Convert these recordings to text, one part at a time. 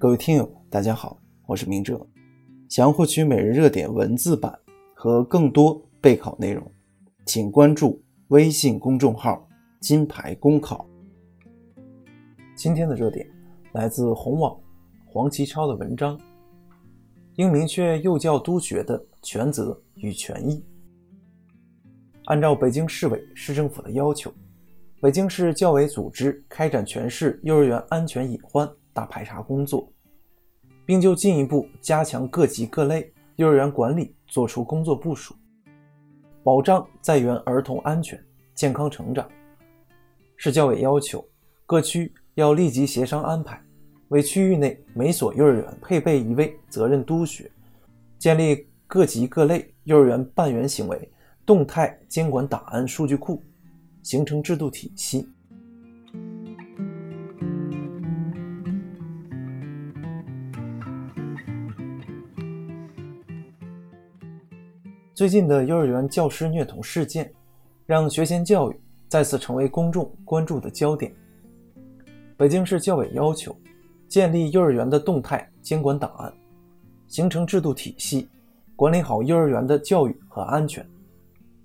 各位听友，大家好，我是明哲。想要获取每日热点文字版和更多备考内容，请关注微信公众号“金牌公考”。今天的热点来自红网黄其超的文章：应明确幼教督学的权责与权益。按照北京市委市政府的要求，北京市教委组织开展全市幼儿园安全隐患大排查工作。并就进一步加强各级各类幼儿园管理作出工作部署，保障在园儿童安全健康成长。市教委要求各区要立即协商安排，为区域内每所幼儿园配备一位责任督学，建立各级各类幼儿园办园行为动态监管档案数据库，形成制度体系。最近的幼儿园教师虐童事件，让学前教育再次成为公众关注的焦点。北京市教委要求建立幼儿园的动态监管档案，形成制度体系，管理好幼儿园的教育和安全。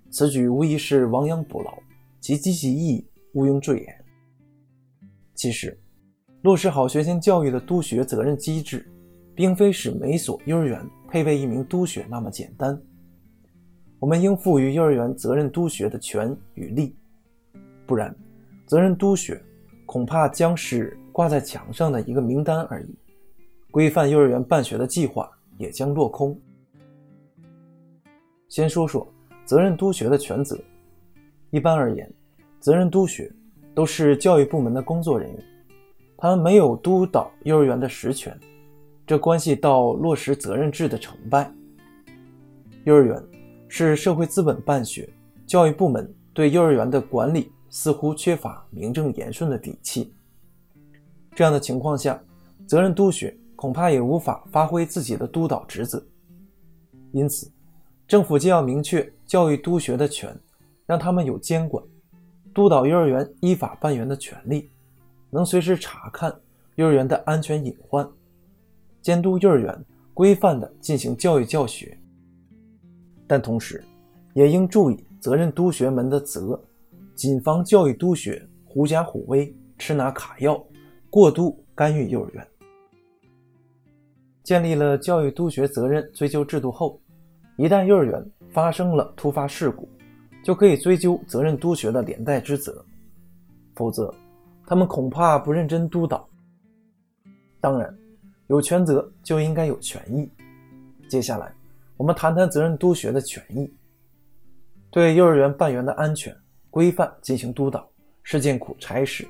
此举无疑是亡羊补牢，其积极意义毋庸赘言。其实，落实好学前教育的督学责任机制，并非使每所幼儿园配备一名督学那么简单。我们应赋予幼儿园责任督学的权与利，不然，责任督学恐怕将是挂在墙上的一个名单而已，规范幼儿园办学的计划也将落空。先说说责任督学的权责。一般而言，责任督学都是教育部门的工作人员，他们没有督导幼儿园的实权，这关系到落实责任制的成败。幼儿园。是社会资本办学，教育部门对幼儿园的管理似乎缺乏名正言顺的底气。这样的情况下，责任督学恐怕也无法发挥自己的督导职责。因此，政府既要明确教育督学的权，让他们有监管、督导幼儿园依法办园的权利，能随时查看幼儿园的安全隐患，监督幼儿园规范地进行教育教学。但同时，也应注意责任督学门的责，谨防教育督学狐假虎威、吃拿卡要、过度干预幼儿园。建立了教育督学责任追究制度后，一旦幼儿园发生了突发事故，就可以追究责任督学的连带之责。否则，他们恐怕不认真督导。当然，有权责就应该有权益。接下来。我们谈谈责任督学的权益。对幼儿园办园的安全规范进行督导是件苦差事，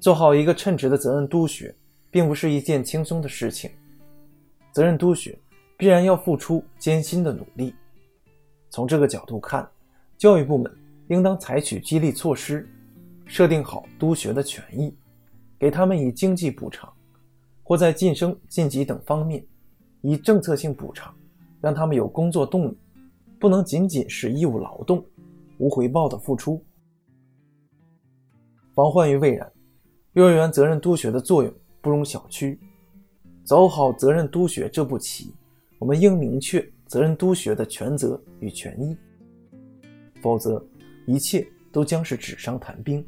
做好一个称职的责任督学，并不是一件轻松的事情。责任督学必然要付出艰辛的努力。从这个角度看，教育部门应当采取激励措施，设定好督学的权益，给他们以经济补偿，或在晋升晋级等方面以政策性补偿。让他们有工作动力，不能仅仅是义务劳动、无回报的付出。防患于未然，幼儿园责任督学的作用不容小觑。走好责任督学这步棋，我们应明确责任督学的权责与权益，否则一切都将是纸上谈兵。